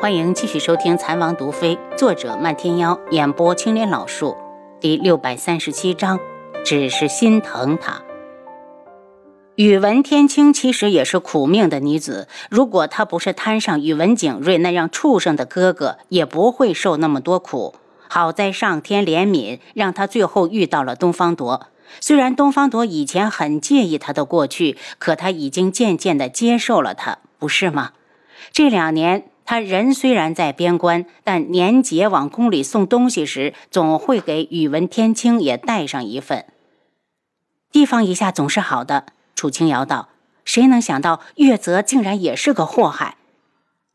欢迎继续收听《残王毒妃》，作者漫天妖，演播青莲老树，第六百三十七章，只是心疼他。宇文天青其实也是苦命的女子，如果她不是摊上宇文景睿那样畜生的哥哥，也不会受那么多苦。好在上天怜悯，让她最后遇到了东方铎。虽然东方铎以前很介意她的过去，可他已经渐渐地接受了她，不是吗？这两年。他人虽然在边关，但年节往宫里送东西时，总会给宇文天青也带上一份。提防一下总是好的。楚清瑶道：“谁能想到月泽竟然也是个祸害？”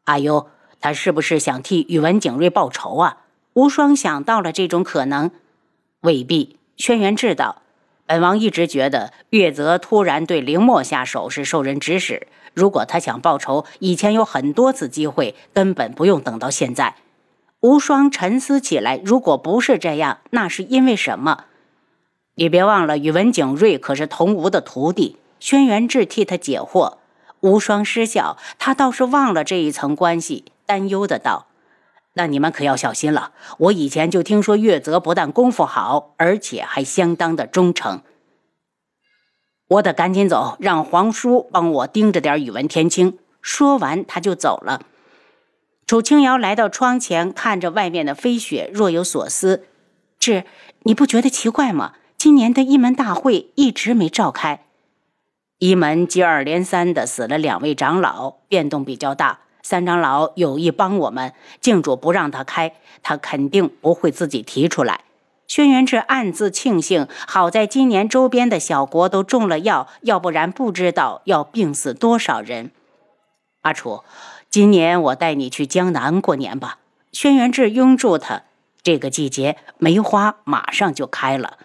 阿优，他是不是想替宇文景睿报仇啊？无双想到了这种可能。未必。轩辕志道。本王一直觉得月泽突然对凌墨下手是受人指使。如果他想报仇，以前有很多次机会，根本不用等到现在。无双沉思起来，如果不是这样，那是因为什么？你别忘了，宇文景睿可是童无的徒弟。轩辕志替他解惑。无双失笑，他倒是忘了这一层关系，担忧的道：“那你们可要小心了。我以前就听说月泽不但功夫好，而且还相当的忠诚。”我得赶紧走，让皇叔帮我盯着点宇文天青。说完，他就走了。楚清瑶来到窗前，看着外面的飞雪，若有所思。志，你不觉得奇怪吗？今年的一门大会一直没召开，一门接二连三的死了两位长老，变动比较大。三长老有意帮我们，静主不让他开，他肯定不会自己提出来。轩辕志暗自庆幸，好在今年周边的小国都中了药，要不然不知道要病死多少人。阿楚，今年我带你去江南过年吧。轩辕志拥住他，这个季节梅花马上就开了。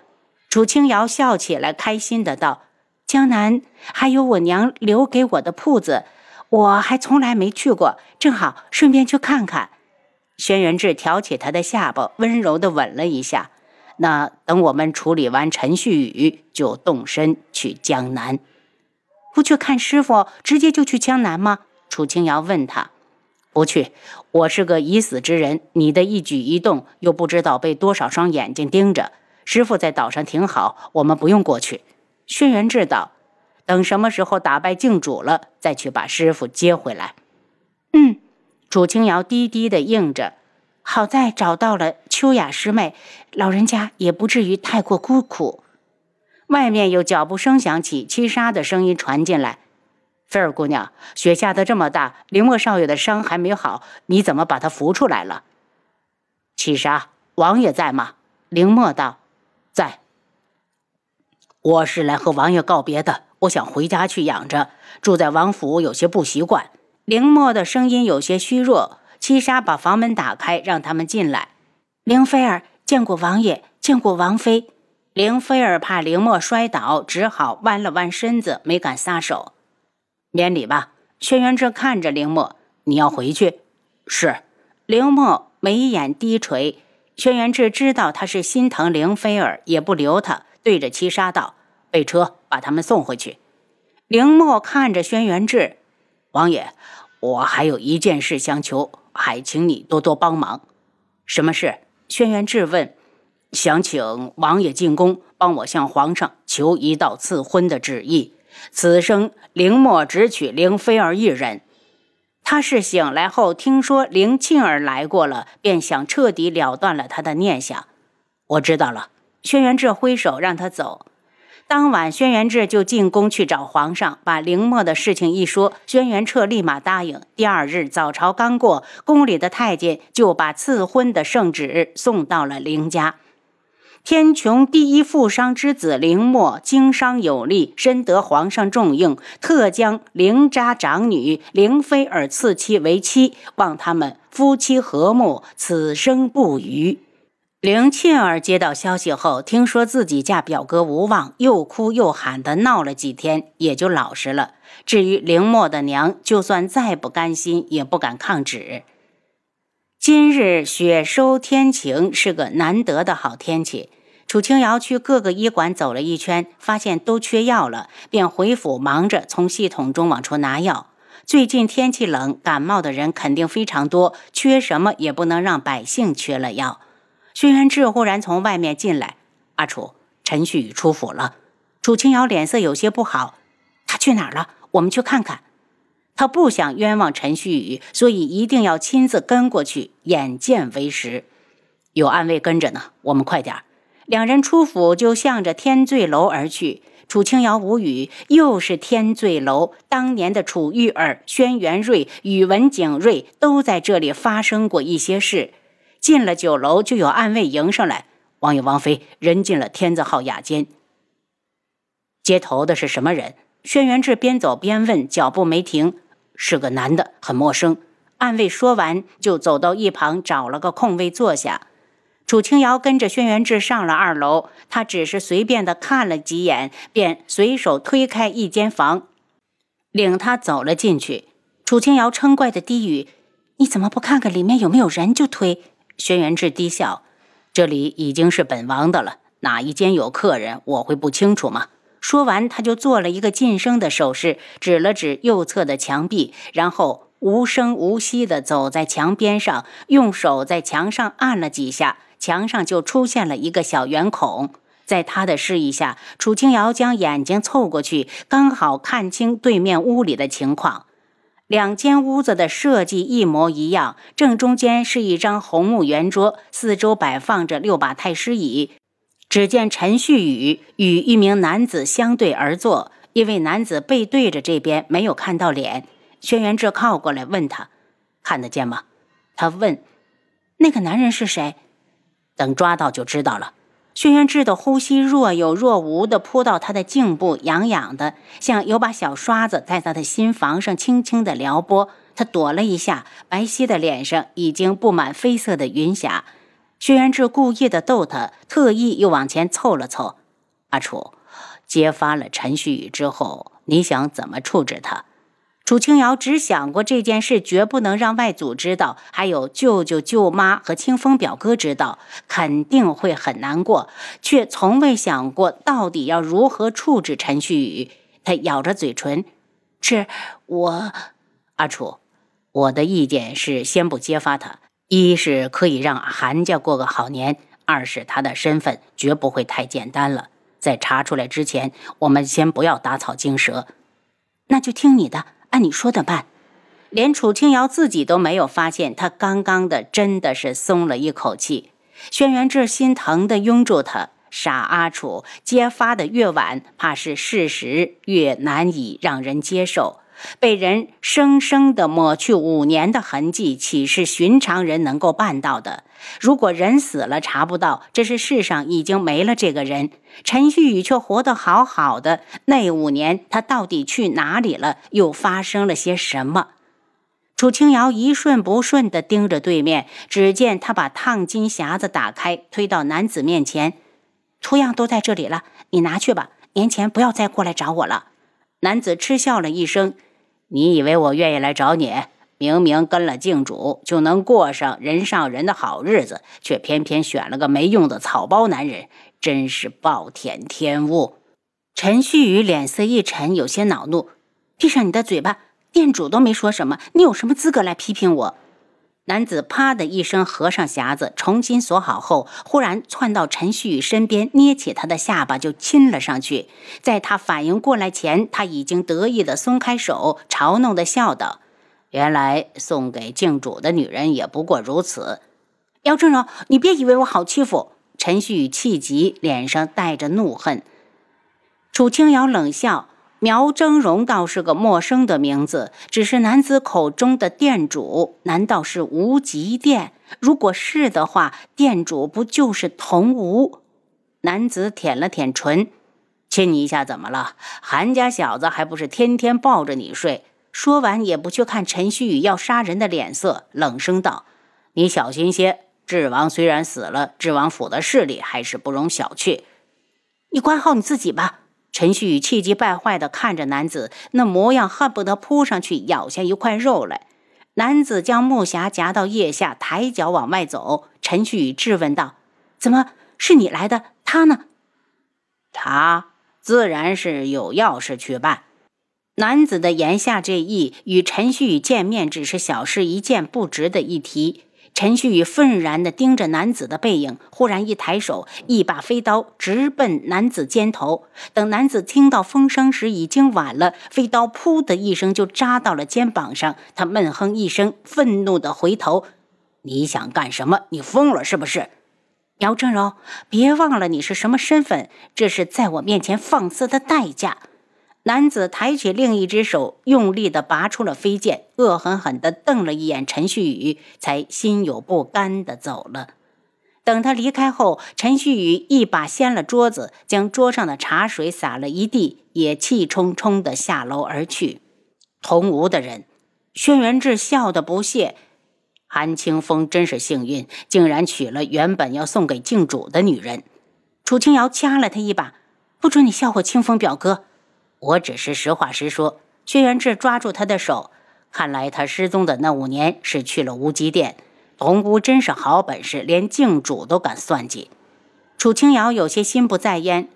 楚清瑶笑起来，开心的道：“江南还有我娘留给我的铺子，我还从来没去过，正好顺便去看看。”轩辕志挑起他的下巴，温柔的吻了一下。那等我们处理完陈旭宇，就动身去江南。不去看师傅，直接就去江南吗？楚清瑶问他。不去，我是个已死之人，你的一举一动又不知道被多少双眼睛盯着。师傅在岛上挺好，我们不用过去。轩辕志道，等什么时候打败靖主了，再去把师傅接回来。嗯，楚清瑶低低的应着。好在找到了秋雅师妹，老人家也不至于太过孤苦。外面有脚步声响起，七杀的声音传进来：“菲儿姑娘，雪下的这么大，林墨少爷的伤还没好，你怎么把他扶出来了？”七杀，王爷在吗？林墨道：“在。我是来和王爷告别的，我想回家去养着，住在王府有些不习惯。”凌墨的声音有些虚弱。七杀把房门打开，让他们进来。凌菲儿见过王爷，见过王妃。凌菲儿怕凌墨摔倒，只好弯了弯身子，没敢撒手。免礼吧。轩辕志看着凌墨：“你要回去？”是。凌墨眉眼低垂。轩辕志知道他是心疼凌菲儿，也不留他，对着七杀道：“备车，把他们送回去。”凌墨看着轩辕志：“王爷，我还有一件事相求。”还请你多多帮忙。什么事？轩辕质问。想请王爷进宫，帮我向皇上求一道赐婚的旨意。此生凌墨只娶凌菲儿一人。他是醒来后听说凌庆儿来过了，便想彻底了断了他的念想。我知道了。轩辕志挥手让他走。当晚，轩辕志就进宫去找皇上，把凌墨的事情一说，轩辕彻立马答应。第二日早朝刚过，宫里的太监就把赐婚的圣旨送到了凌家。天穹第一富商之子凌墨，经商有力，深得皇上重用，特将凌家长女凌菲儿赐妻为妻，望他们夫妻和睦，此生不渝。凌沁儿接到消息后，听说自己嫁表哥无望，又哭又喊的闹了几天，也就老实了。至于凌默的娘，就算再不甘心，也不敢抗旨。今日雪收天晴，是个难得的好天气。楚清瑶去各个医馆走了一圈，发现都缺药了，便回府忙着从系统中往出拿药。最近天气冷，感冒的人肯定非常多，缺什么也不能让百姓缺了药。轩辕志忽然从外面进来，阿楚，陈旭宇出府了。楚清瑶脸色有些不好，他去哪儿了？我们去看看。他不想冤枉陈旭宇，所以一定要亲自跟过去，眼见为实。有暗卫跟着呢，我们快点两人出府就向着天醉楼而去。楚清瑶无语，又是天醉楼。当年的楚玉儿、轩辕瑞、宇文景睿都在这里发生过一些事。进了酒楼，就有暗卫迎上来：“王爷、王妃，人进了天字号雅间。”接头的是什么人？轩辕志边走边问，脚步没停。是个男的，很陌生。暗卫说完，就走到一旁找了个空位坐下。楚清瑶跟着轩辕志上了二楼，他只是随便的看了几眼，便随手推开一间房，领他走了进去。楚清瑶嗔怪的低语：“你怎么不看看里面有没有人就推？”轩辕志低笑：“这里已经是本王的了，哪一间有客人，我会不清楚吗？”说完，他就做了一个噤声的手势，指了指右侧的墙壁，然后无声无息地走在墙边上，用手在墙上按了几下。墙上就出现了一个小圆孔，在他的示意下，楚清瑶将眼睛凑过去，刚好看清对面屋里的情况。两间屋子的设计一模一样，正中间是一张红木圆桌，四周摆放着六把太师椅。只见陈旭宇与一名男子相对而坐，一位男子背对着这边，没有看到脸。轩辕志靠过来问他：“看得见吗？”他问：“那个男人是谁？”等抓到就知道了。轩辕志的呼吸若有若无地扑到他的颈部，痒痒的，像有把小刷子在他的心房上轻轻地撩拨。他躲了一下，白皙的脸上已经布满绯色的云霞。轩辕志故意的逗他，特意又往前凑了凑。阿楚，揭发了陈旭宇之后，你想怎么处置他？楚清瑶只想过这件事绝不能让外祖知道，还有舅舅、舅妈和清风表哥知道，肯定会很难过，却从未想过到底要如何处置陈旭宇。他咬着嘴唇：“是我，阿楚，我的意见是先不揭发他，一是可以让韩家过个好年，二是他的身份绝不会太简单了。在查出来之前，我们先不要打草惊蛇。那就听你的。”按你说的办，连楚清瑶自己都没有发现，她刚刚的真的是松了一口气。轩辕志心疼的拥住他，傻阿楚，揭发的越晚，怕是事实越难以让人接受。被人生生的抹去五年的痕迹，岂是寻常人能够办到的？如果人死了查不到，这是世上已经没了这个人。陈旭宇却活得好好的，那五年他到底去哪里了？又发生了些什么？楚清瑶一瞬不瞬地盯着对面，只见他把烫金匣子打开，推到男子面前，图样都在这里了，你拿去吧。年前不要再过来找我了。男子嗤笑了一声。你以为我愿意来找你？明明跟了靖主就能过上人上人的好日子，却偏偏选了个没用的草包男人，真是暴殄天物！陈旭宇脸色一沉，有些恼怒：“闭上你的嘴巴！店主都没说什么，你有什么资格来批评我？”男子啪的一声合上匣子，重新锁好后，忽然窜到陈旭宇身边，捏起他的下巴就亲了上去。在他反应过来前，他已经得意的松开手，嘲弄的笑道：“原来送给靖主的女人也不过如此。”姚正荣，你别以为我好欺负！陈旭宇气急，脸上带着怒恨。楚清瑶冷笑。苗峥嵘倒是个陌生的名字，只是男子口中的店主，难道是无极店？如果是的话，店主不就是童无？男子舔了舔唇，亲你一下怎么了？韩家小子还不是天天抱着你睡？说完也不去看陈旭宇要杀人的脸色，冷声道：“你小心些，智王虽然死了，智王府的势力还是不容小觑。你管好你自己吧。”陈旭气急败坏地看着男子，那模样恨不得扑上去咬下一块肉来。男子将木匣夹到腋下，抬脚往外走。陈旭质问道：“怎么是你来的？他呢？”他自然是有要事去办。男子的言下之意，与陈旭见面只是小事一件，不值得一提。陈旭宇愤然地盯着男子的背影，忽然一抬手，一把飞刀直奔男子肩头。等男子听到风声时，已经晚了，飞刀“噗”的一声就扎到了肩膀上。他闷哼一声，愤怒地回头：“你想干什么？你疯了是不是？”姚正柔，别忘了你是什么身份，这是在我面前放肆的代价。男子抬起另一只手，用力地拔出了飞剑，恶狠狠地瞪了一眼陈旭宇，才心有不甘地走了。等他离开后，陈旭宇一把掀了桌子，将桌上的茶水洒了一地，也气冲冲地下楼而去。同屋的人，轩辕志笑得不屑：“韩清风真是幸运，竟然娶了原本要送给郡主的女人。”楚清瑶掐了他一把：“不准你笑话清风表哥。”我只是实话实说。轩辕志抓住他的手，看来他失踪的那五年是去了无极殿。童姑真是好本事，连镜主都敢算计。楚清瑶有些心不在焉。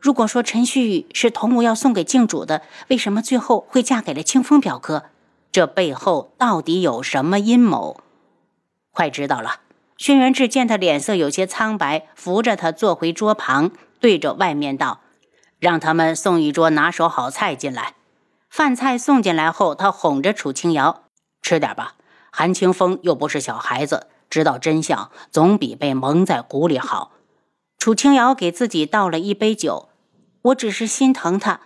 如果说陈旭宇是童母要送给镜主的，为什么最后会嫁给了清风表哥？这背后到底有什么阴谋？快知道了。轩辕志见他脸色有些苍白，扶着他坐回桌旁，对着外面道。让他们送一桌拿手好菜进来。饭菜送进来后，他哄着楚清瑶：“吃点吧。韩清风又不是小孩子，知道真相总比被蒙在鼓里好。”楚清瑶给自己倒了一杯酒：“我只是心疼他。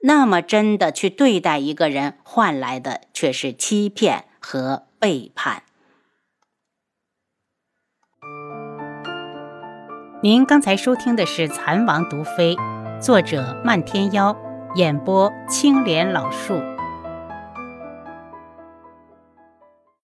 那么真的去对待一个人，换来的却是欺骗和背叛。”您刚才收听的是《蚕王毒妃》。作者：漫天妖，演播：青莲老树。